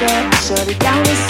Shut it down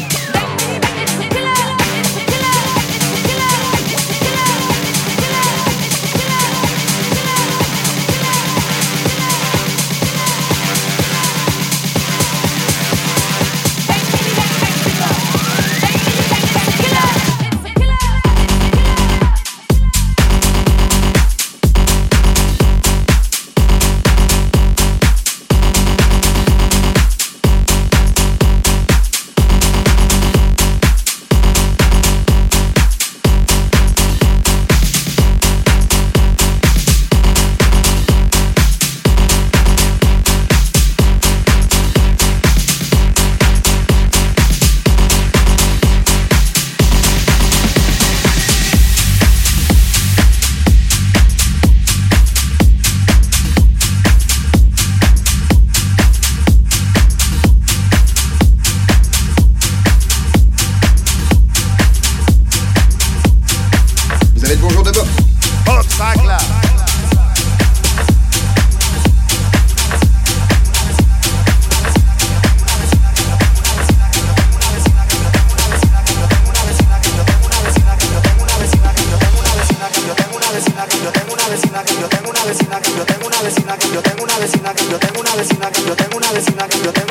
tengo una vecina que yo tengo una vecina que yo tengo una vecina que yo tengo una vecina que yo tengo una vecina que yo tengo una vecina que yo tengo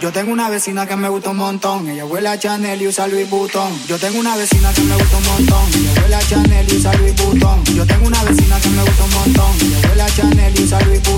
Yo tengo una vecina que me gusta un montón, ella huele a Chanel y usa Louis Vuitton. Yo tengo una vecina que me gusta un montón, ella huele Chanel y usa Louis Vuitton. Yo tengo una vecina que me gusta un montón, ella huele Chanel y usa Louis Vuitton.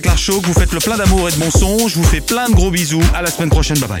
Que vous faites le plein d'amour et de bon son. Je vous fais plein de gros bisous. À la semaine prochaine. Bye bye.